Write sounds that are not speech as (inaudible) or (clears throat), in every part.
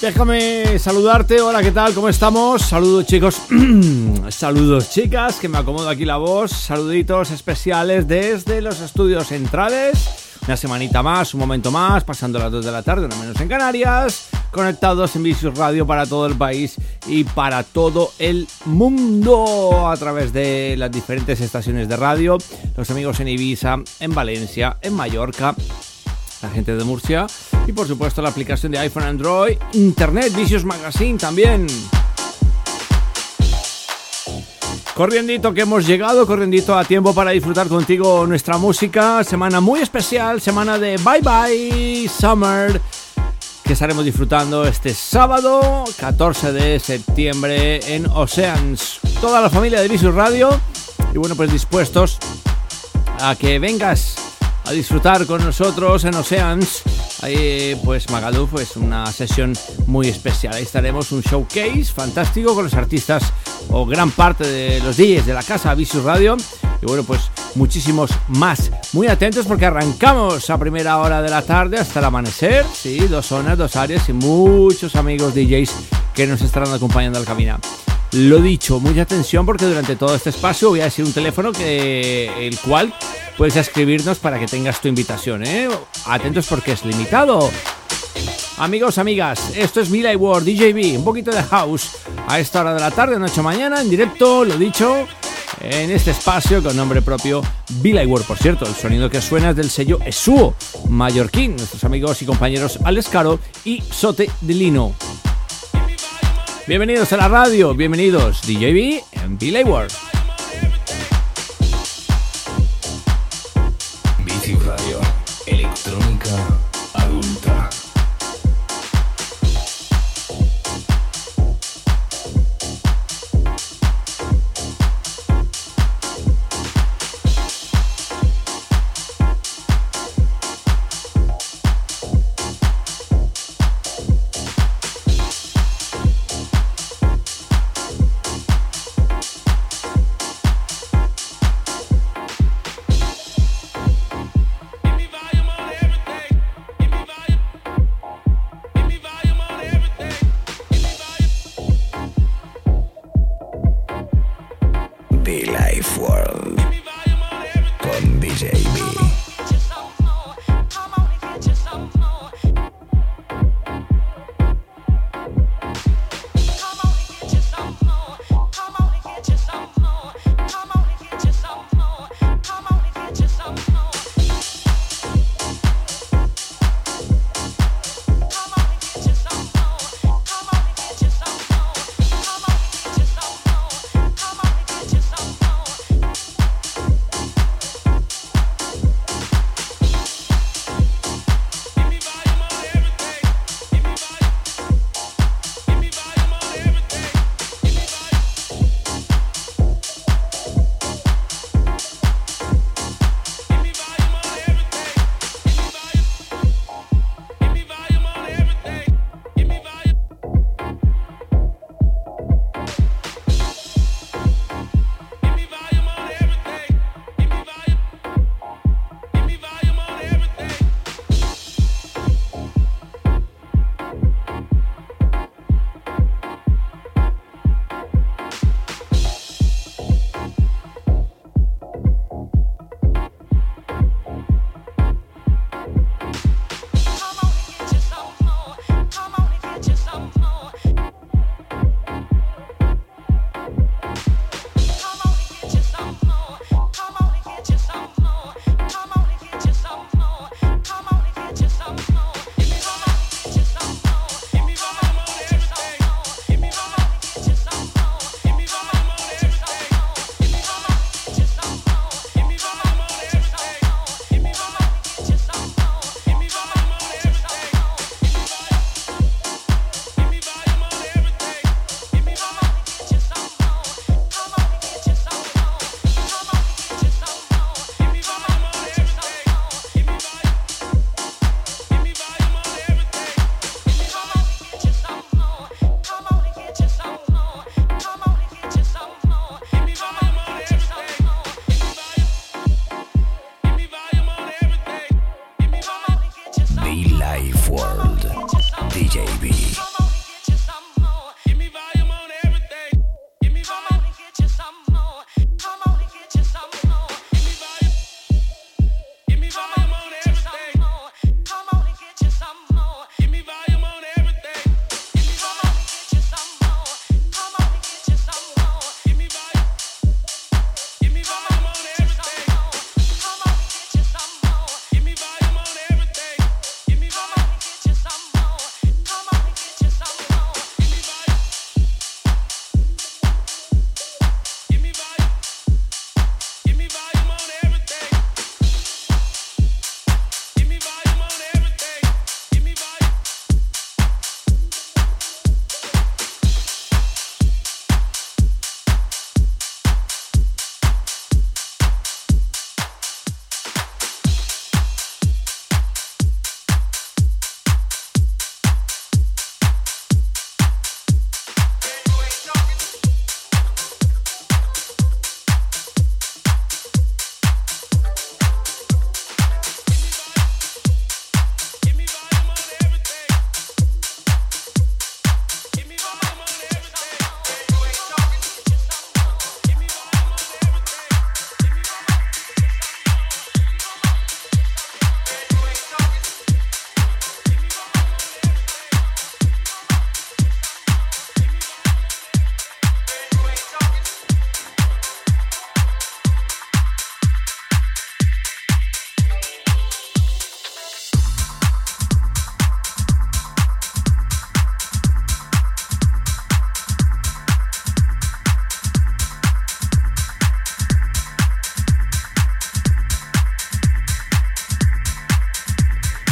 Déjame saludarte, hola, ¿qué tal? ¿Cómo estamos? Saludos chicos, (clears throat) saludos chicas, que me acomodo aquí la voz, saluditos especiales desde los estudios centrales, una semanita más, un momento más, pasando las 2 de la tarde, no menos en Canarias, conectados en Vicious Radio para todo el país y para todo el mundo a través de las diferentes estaciones de radio, los amigos en Ibiza, en Valencia, en Mallorca, la gente de Murcia y por supuesto la aplicación de iPhone Android, Internet, Vicious Magazine también. Corriendito que hemos llegado, corriendito a tiempo para disfrutar contigo nuestra música. Semana muy especial, semana de Bye Bye Summer, que estaremos disfrutando este sábado 14 de septiembre en Oceans. Toda la familia de Vicious Radio y bueno, pues dispuestos a que vengas a disfrutar con nosotros en Oceans. Ahí pues Magaluf es una sesión muy especial. Ahí estaremos un showcase fantástico con los artistas o gran parte de los DJs de la casa Vicious Radio. Y bueno, pues muchísimos más. Muy atentos porque arrancamos a primera hora de la tarde hasta el amanecer. Sí, dos zonas, dos áreas y muchos amigos DJs que nos estarán acompañando al caminar. Lo dicho, mucha atención porque durante todo este espacio voy a decir un teléfono que el cual puedes escribirnos para que tengas tu invitación, ¿eh? Atentos porque es limitado. Amigos, amigas, esto es Mila World DJB, un poquito de house a esta hora de la tarde, noche mañana, en directo, lo dicho, en este espacio con nombre propio Billy. Por cierto, el sonido que suena es del sello Esuo, mallorquín, nuestros amigos y compañeros Alex Caro y Sote de Lino. Bienvenidos a la radio, bienvenidos DJB en Billy World.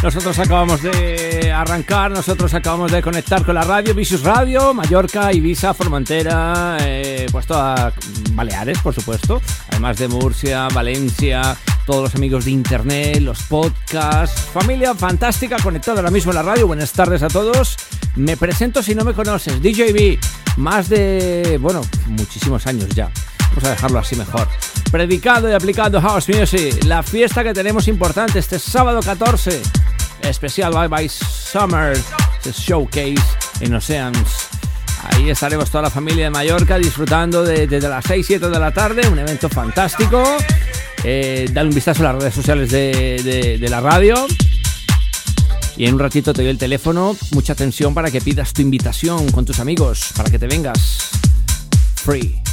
Nosotros acabamos de arrancar, nosotros acabamos de conectar con la radio, Vicious Radio, Mallorca, Ibiza, Formentera, eh, puesto a Baleares, por supuesto, además de Murcia, Valencia, todos los amigos de internet, los podcasts, familia fantástica conectada ahora mismo en la radio. Buenas tardes a todos. Me presento si no me conoces, DJB, más de, bueno, muchísimos años ya. Vamos a dejarlo así mejor. Predicando y aplicando House Music, la fiesta que tenemos importante este sábado 14 especial Bye Bye Summer Showcase en Oceans. Ahí estaremos toda la familia de Mallorca disfrutando desde las 6, 7 de la tarde, un evento fantástico. Eh, dale un vistazo a las redes sociales de, de la radio. Y en un ratito te doy el teléfono. Mucha atención para que pidas tu invitación con tus amigos, para que te vengas. Free.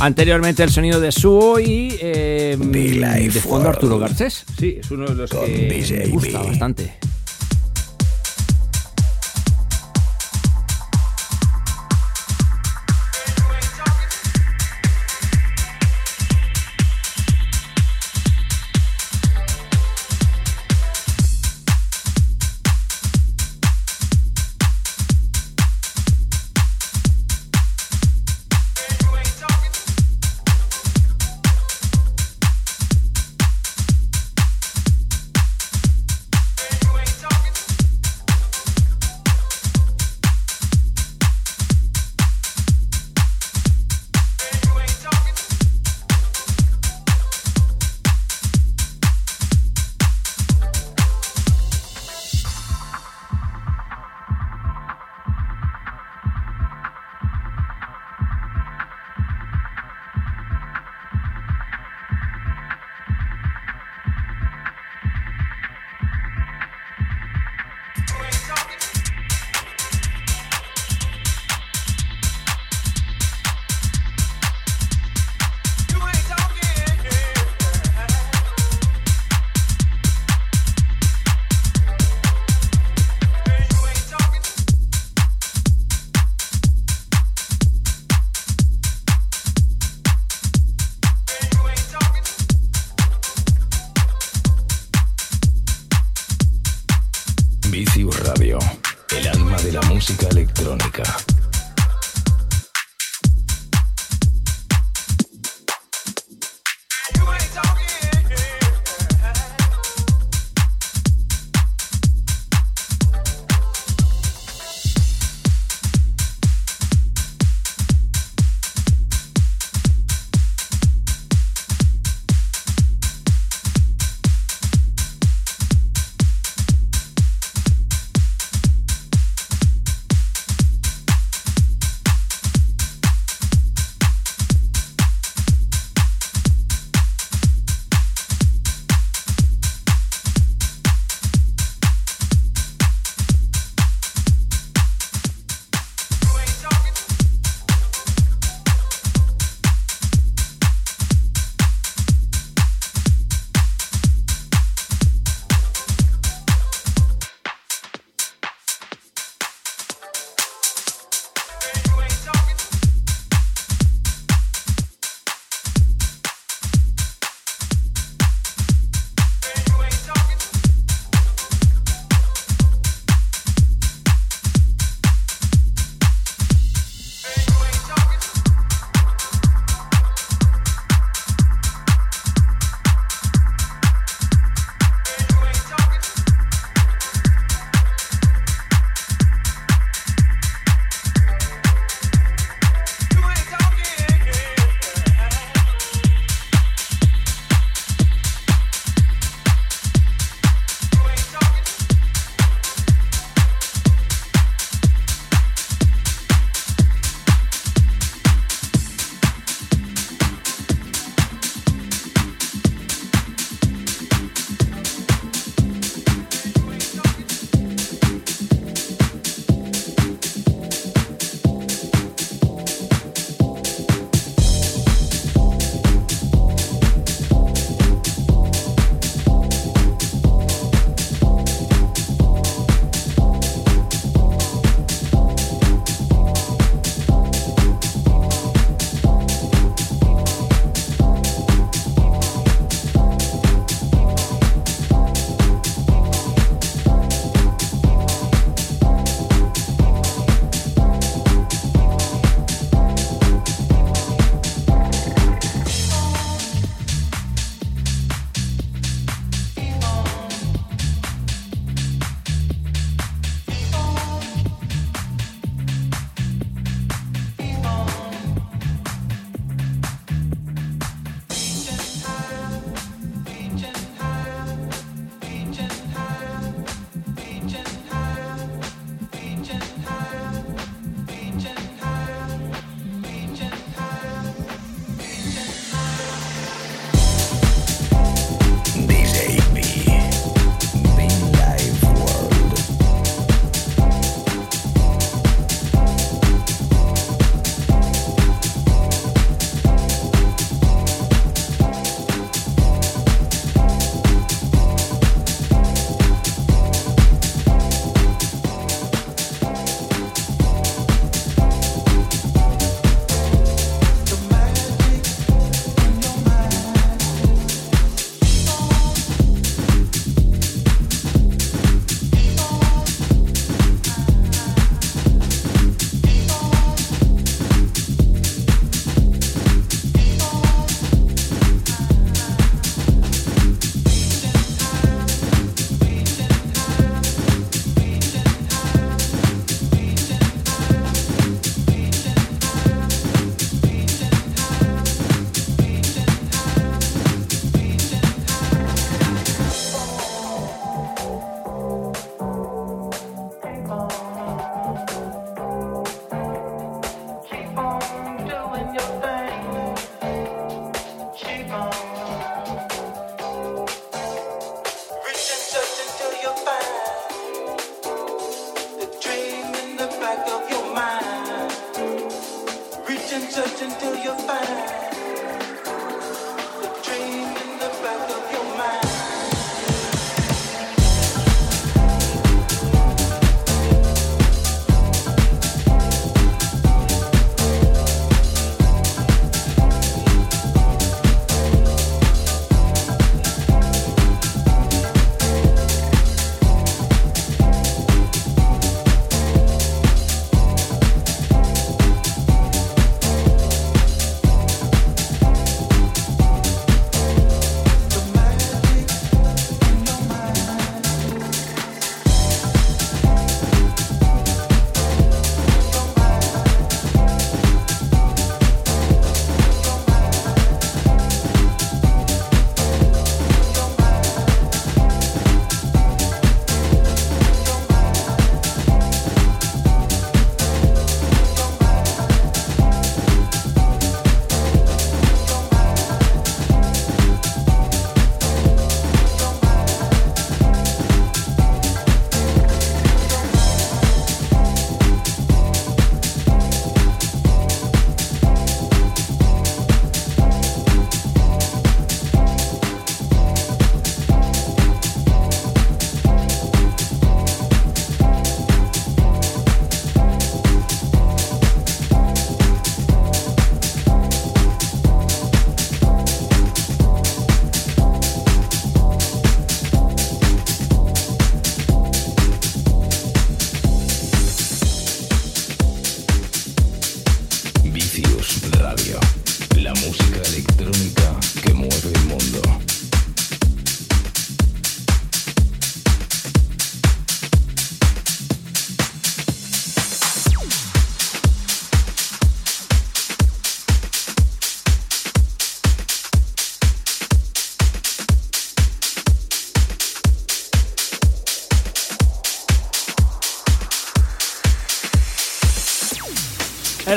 Anteriormente el sonido de Suo y eh, de fondo Arturo Garcés. Sí, es uno de los que me gusta bastante.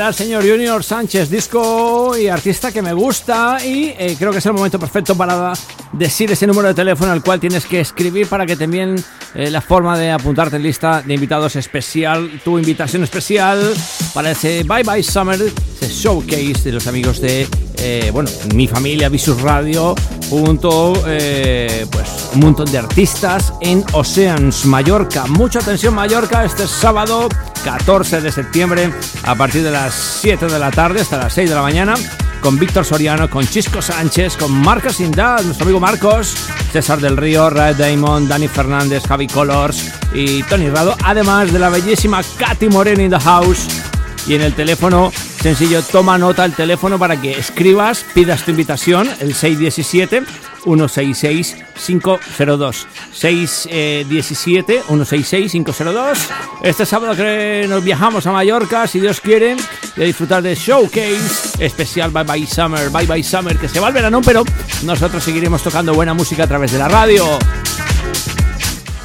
El señor Junior Sánchez, disco y artista que me gusta y eh, creo que es el momento perfecto para decir ese número de teléfono al cual tienes que escribir para que te envíen eh, la forma de apuntarte en lista de invitados especial, tu invitación especial para ese Bye Bye Summer, ese showcase de los amigos de, eh, bueno, mi familia Visus Radio, junto pues un montón de artistas en Oceans, Mallorca. Mucha atención Mallorca este sábado 14 de septiembre a partir de las 7 de la tarde hasta las 6 de la mañana con Víctor Soriano, con Chisco Sánchez, con Marcos Indad, nuestro amigo Marcos, César del Río, Red Damon, Dani Fernández, Javi Colors y Tony Rado, además de la bellísima Katy Moreno in the house. Y en el teléfono, sencillo, toma nota el teléfono para que escribas, pidas tu invitación, el 617 166 502 617 166 502 Este sábado que nos viajamos a Mallorca, si Dios quiere, y a disfrutar de Showcase especial Bye Bye Summer, Bye Bye Summer, que se va al verano, pero nosotros seguiremos tocando buena música a través de la radio.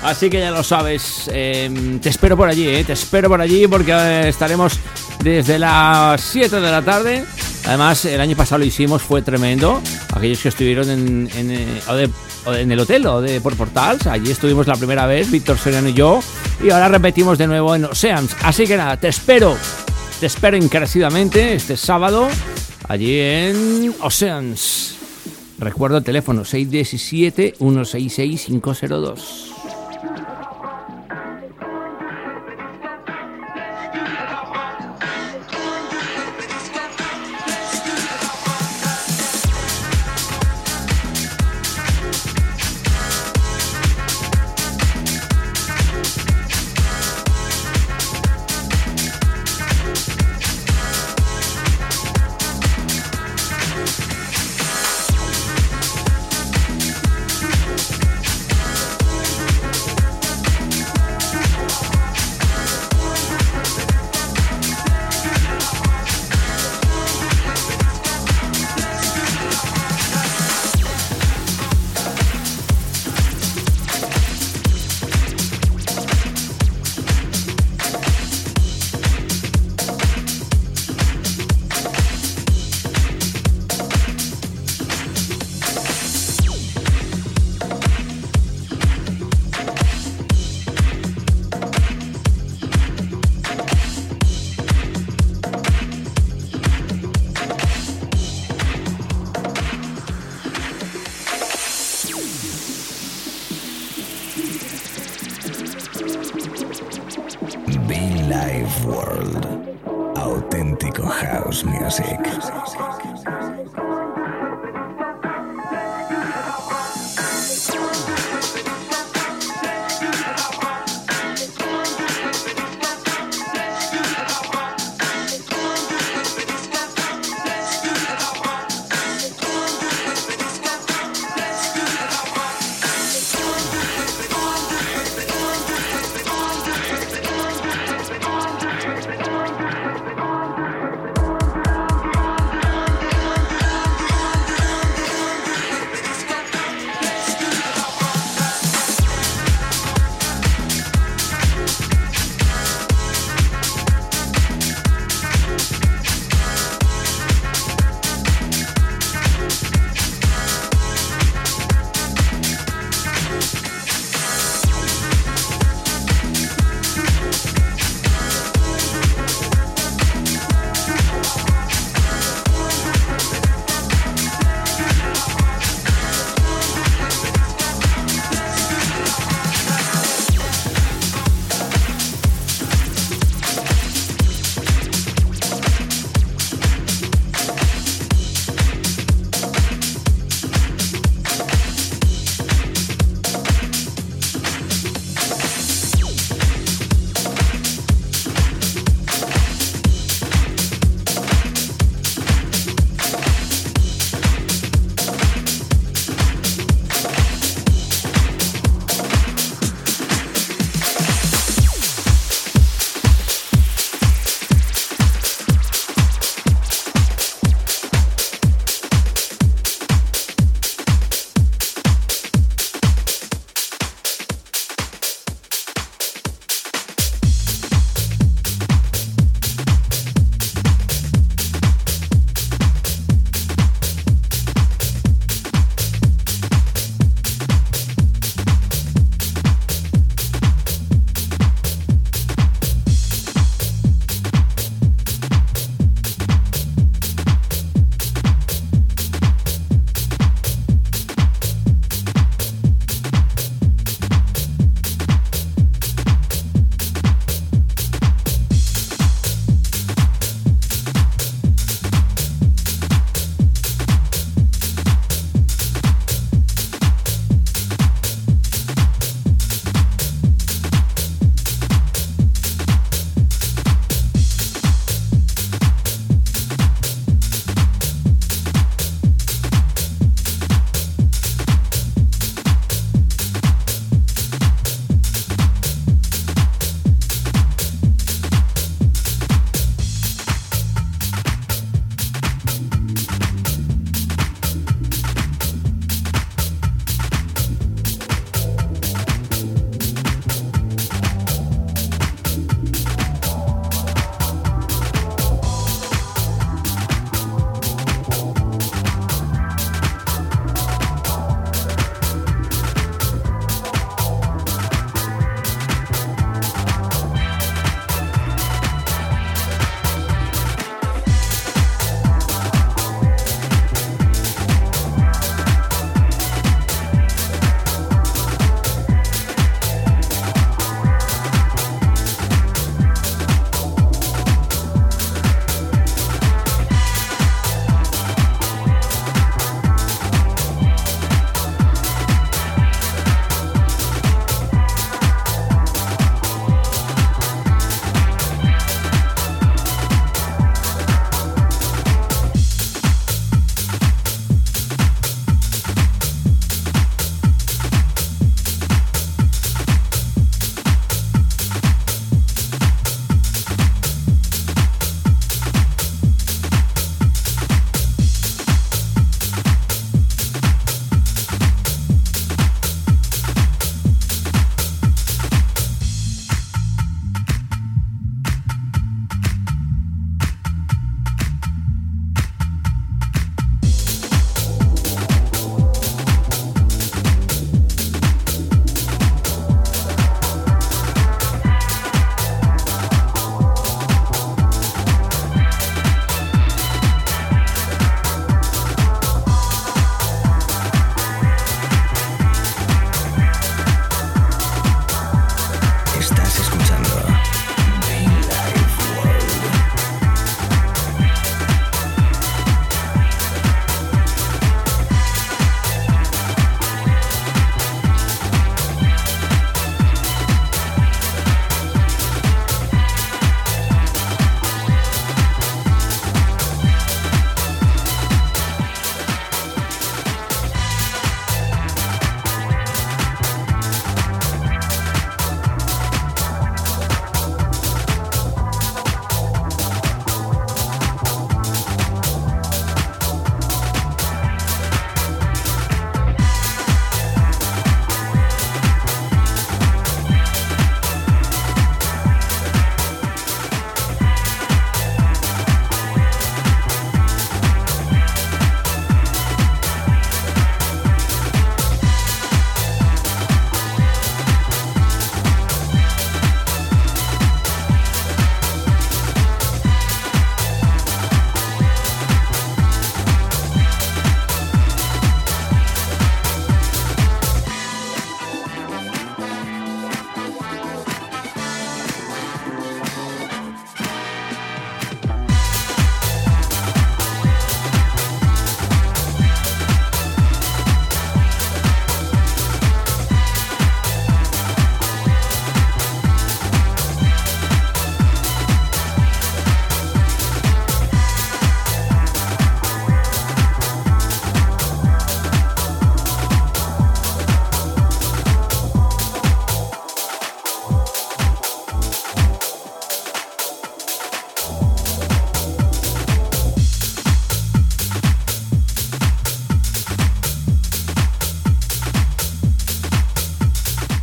Así que ya lo sabes, em, te espero por allí, eh, te espero por allí porque eh, estaremos desde las 7 de la tarde Además, el año pasado lo hicimos, fue tremendo. Aquellos que estuvieron en, eh, en, el hotel o de por Portals, allí estuvimos la primera vez, Víctor Soriano y yo, y ahora repetimos de nuevo en Oceans. Así que nada, te espero, te espero encarecidamente este sábado, allí en Oceans. Recuerdo el teléfono 617-166-502.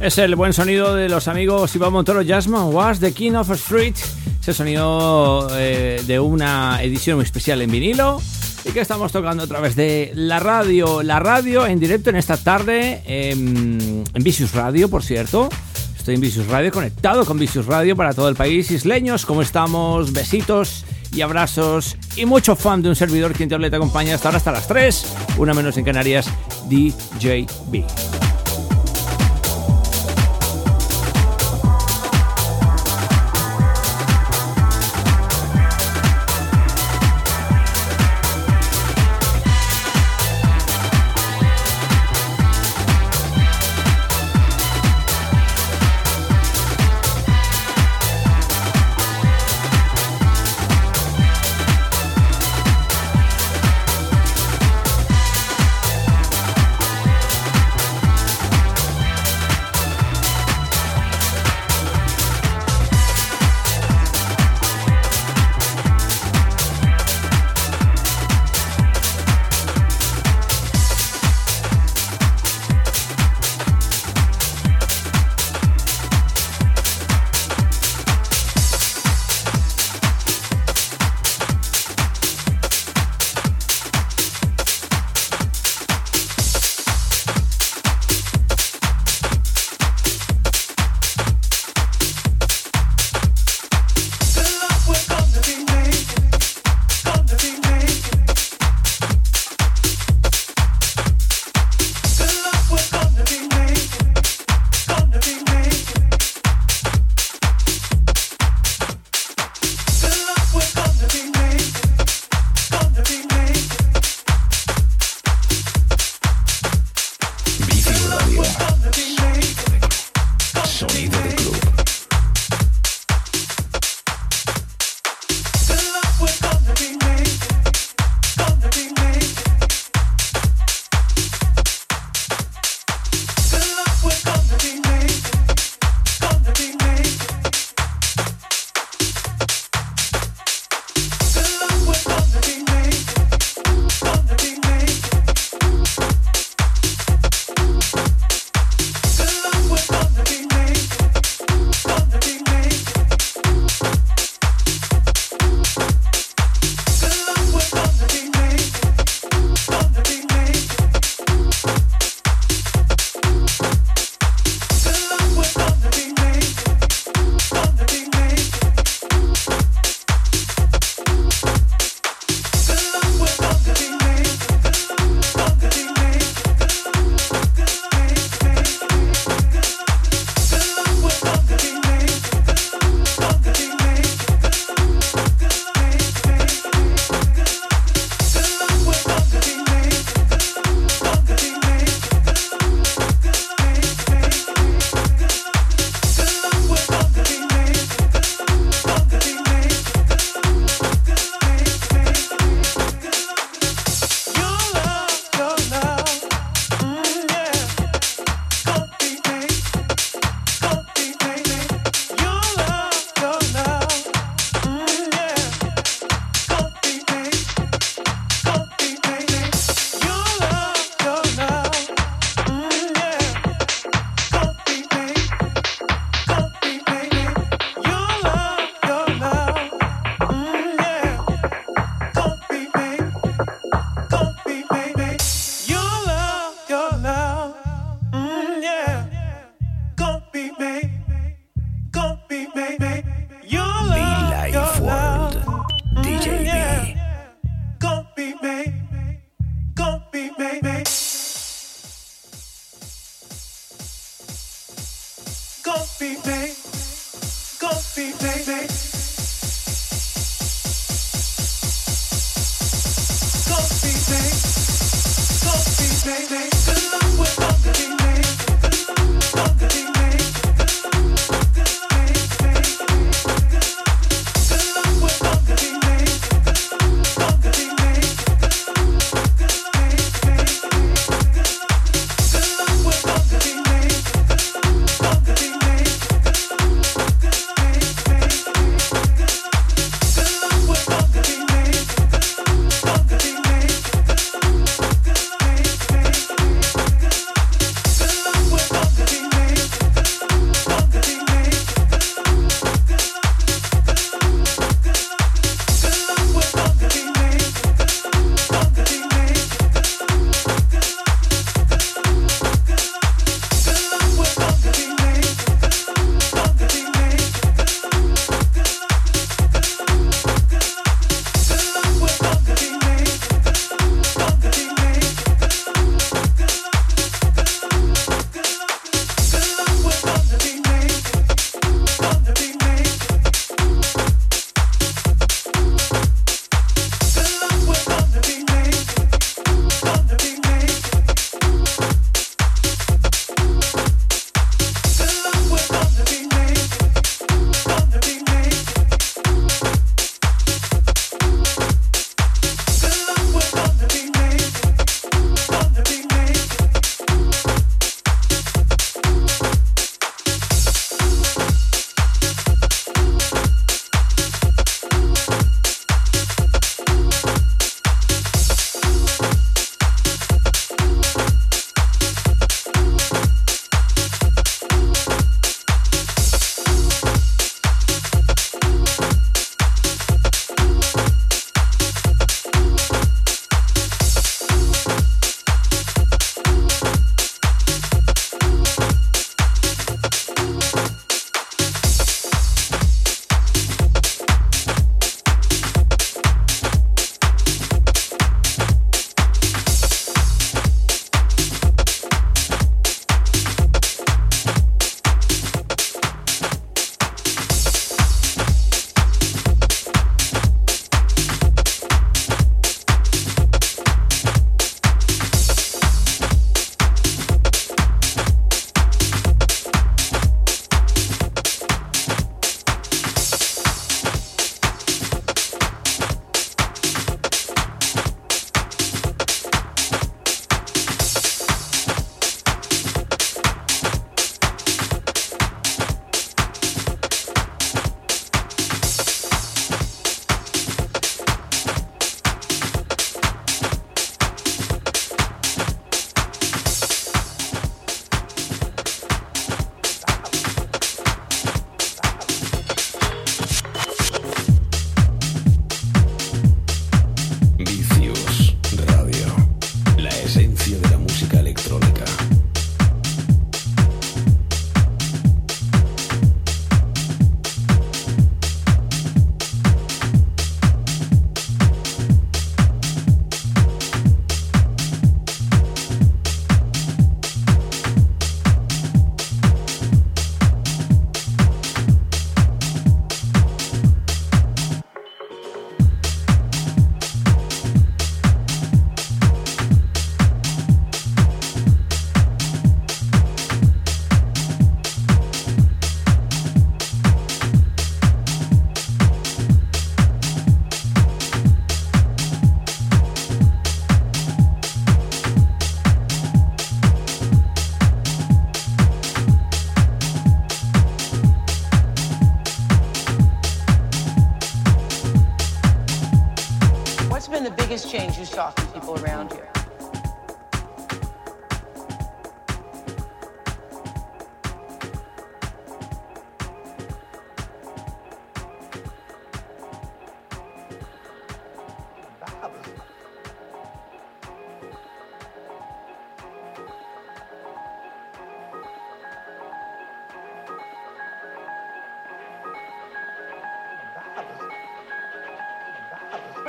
Es el buen sonido de los amigos Iván Montoro Jasmine Was, The King of Street. Ese sonido eh, de una edición muy especial en vinilo y que estamos tocando a través de la radio. La radio en directo en esta tarde en, en Vicious Radio, por cierto. Estoy en Vicious Radio, conectado con Vicious Radio para todo el país. Isleños, ¿cómo estamos? Besitos y abrazos y mucho fan de un servidor quien te habla te acompaña hasta ahora hasta las 3, una menos en Canarias, DJB.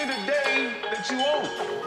me the day that you own.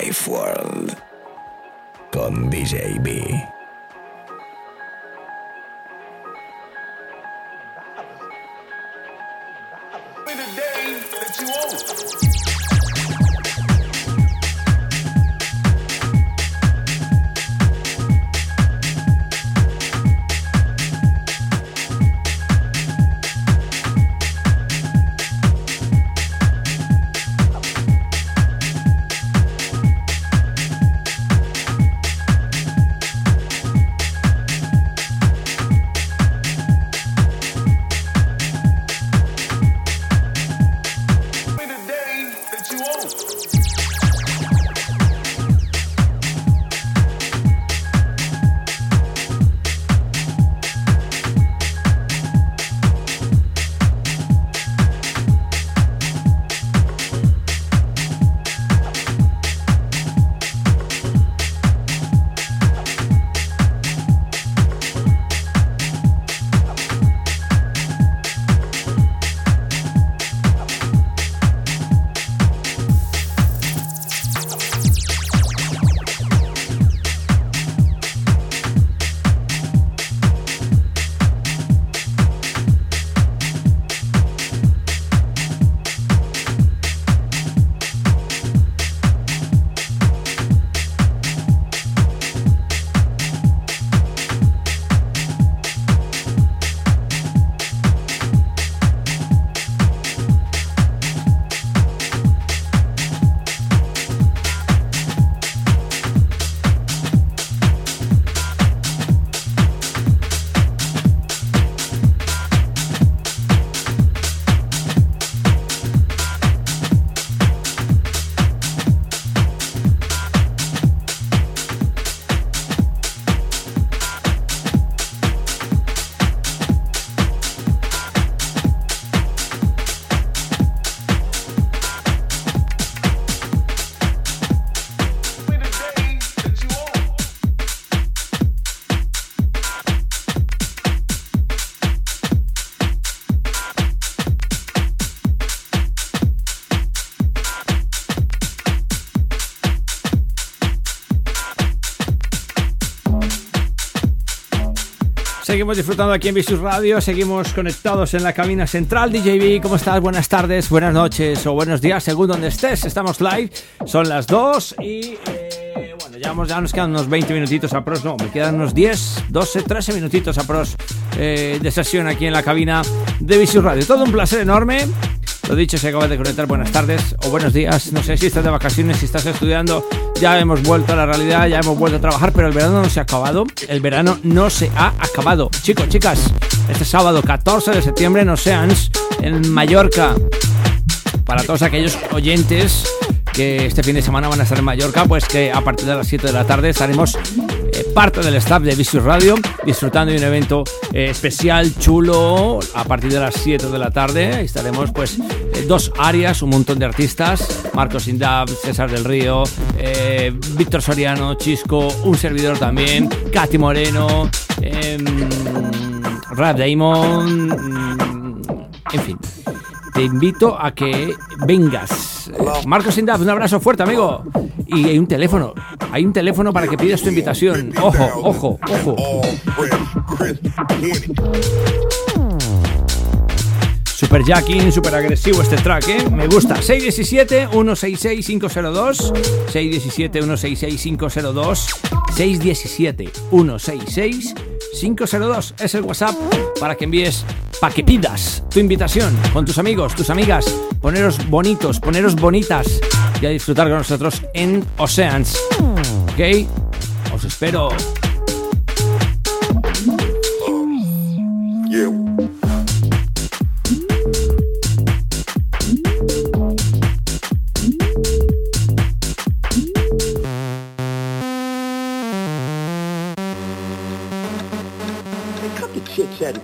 Life World con DJB. Seguimos disfrutando aquí en Visus Radio, seguimos conectados en la cabina central. DJB, ¿cómo estás? Buenas tardes, buenas noches o buenos días, según donde estés. Estamos live, son las 2 y eh, bueno, ya, ya, nos quedan unos 20 minutitos a pros, no, me quedan unos 10, 12, 13 minutitos a pros eh, de sesión aquí en la cabina de Visus Radio. Todo un placer enorme. Lo dicho, se acaba de conectar, buenas tardes o buenos días. No sé si estás de vacaciones, si estás estudiando. Ya hemos vuelto a la realidad, ya hemos vuelto a trabajar, pero el verano no se ha acabado. El verano no se ha acabado. Chicos, chicas, este sábado 14 de septiembre en Oceans, en Mallorca. Para todos aquellos oyentes que este fin de semana van a estar en Mallorca, pues que a partir de las 7 de la tarde estaremos parte del staff de Vicious Radio disfrutando de un evento eh, especial, chulo, a partir de las 7 de la tarde. Estaremos pues eh, dos áreas, un montón de artistas, Marcos Indab, César del Río, Víctor Soriano, Chisco, un servidor también, Katy Moreno, em, Rap Damon, mm, en fin te invito a que vengas. Marcos Indab, un abrazo fuerte, amigo. Y hay un teléfono, hay un teléfono para que pidas tu invitación. Ojo, ojo, ojo. Super jacking, super agresivo este track, ¿eh? Me gusta. 617-166-502. 617-166-502. 617-166-502. Es el WhatsApp para que envíes para que pidas tu invitación con tus amigos, tus amigas, poneros bonitos, poneros bonitas y a disfrutar con nosotros en Oceans. ¿Ok? Os espero.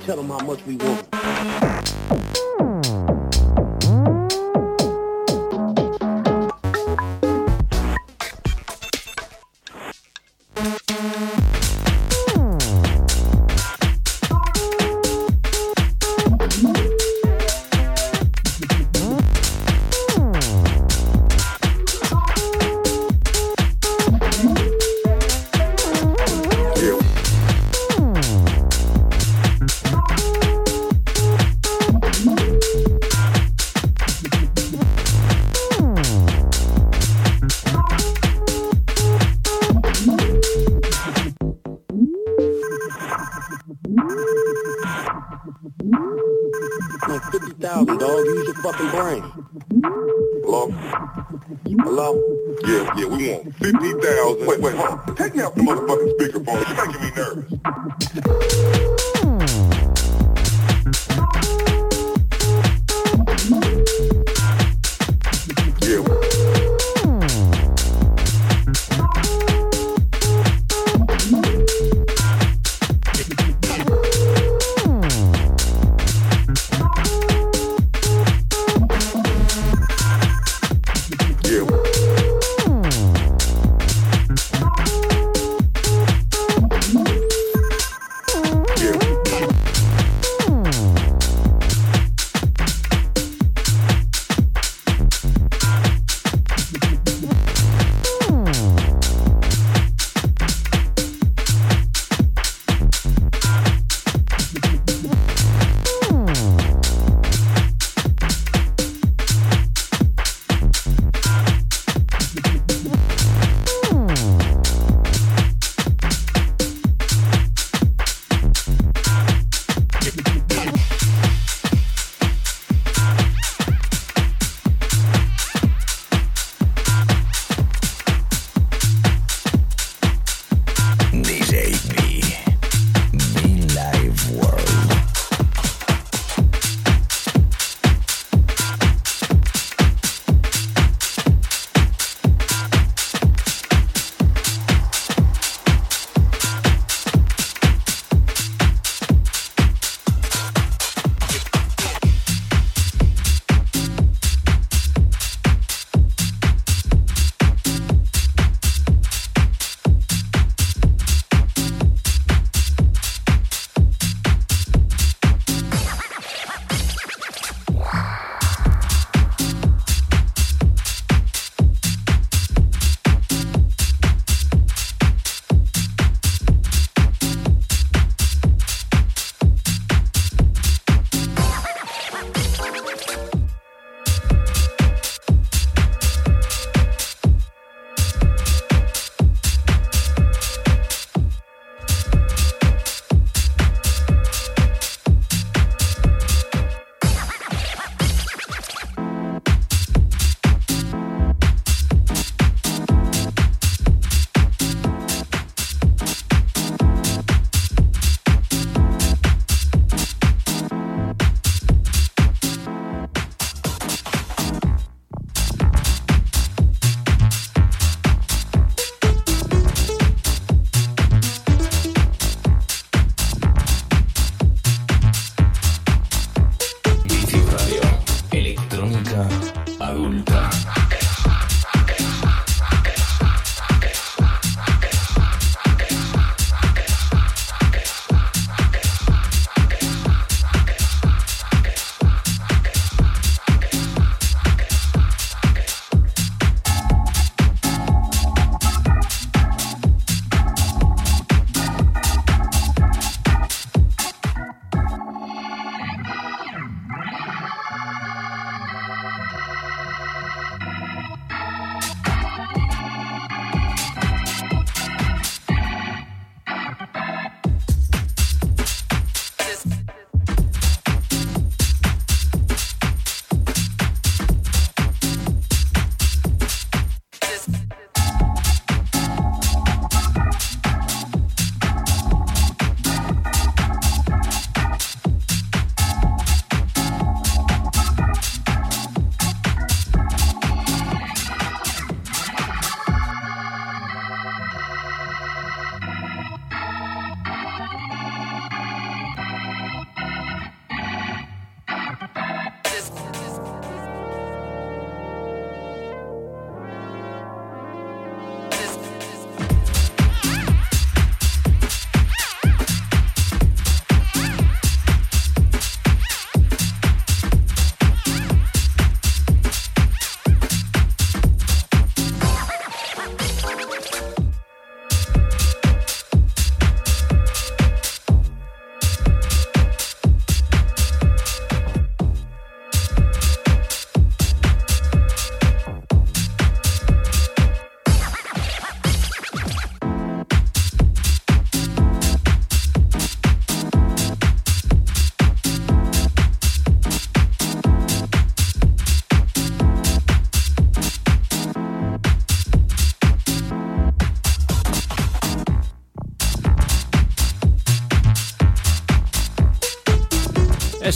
Tell them how much we want. want 50,000. Wait, wait, take me out the motherfucker.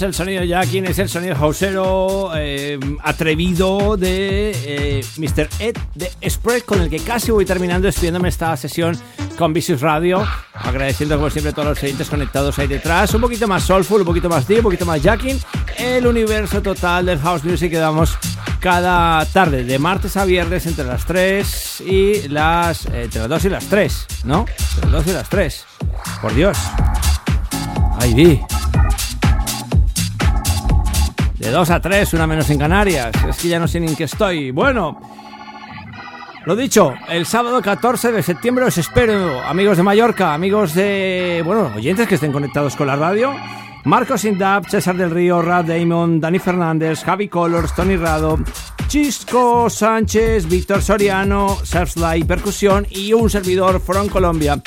Es el sonido Jackin, es el sonido hausero eh, atrevido de eh, Mr. Ed de Spread, con el que casi voy terminando despidiéndome esta sesión con Vicious Radio. Agradeciendo como siempre a todos los oyentes conectados ahí detrás. Un poquito más soulful, un poquito más deep, un poquito más Jackin. El universo total del house music que damos cada tarde, de martes a viernes entre las 3 y las... Eh, entre las 2 y las 3, ¿no? Entre las 2 y las 3. Por Dios. Ahí vi. De 2 a 3, una menos en Canarias. Es que ya no sé ni en qué estoy. Bueno, lo dicho, el sábado 14 de septiembre os espero, amigos de Mallorca, amigos de, bueno, oyentes que estén conectados con la radio. Marcos Indab, César del Río, Rad Damon, Dani Fernández, Javi Colors, Tony Rado, Chisco Sánchez, Víctor Soriano, Surfly Percusión y un servidor from Colombia,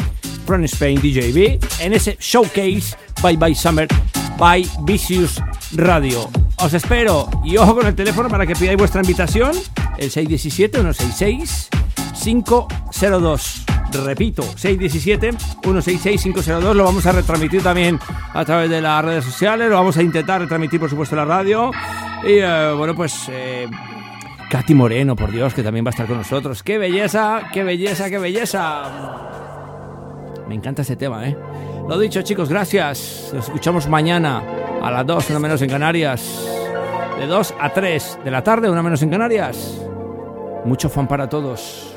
from Spain, DJB, en ese showcase Bye Bye Summer by Vicious Radio. Os espero y ojo con el teléfono para que pidáis vuestra invitación, el 617-166-502. Repito, 617-166-502. Lo vamos a retransmitir también a través de las redes sociales. Lo vamos a intentar retransmitir, por supuesto, la radio. Y eh, bueno, pues. Eh, Katy Moreno, por Dios, que también va a estar con nosotros. ¡Qué belleza! ¡Qué belleza! ¡Qué belleza! Me encanta ese tema, ¿eh? Lo dicho, chicos, gracias. Nos escuchamos mañana a las 2, una menos en Canarias. De 2 a 3 de la tarde, una menos en Canarias. Mucho fan para todos.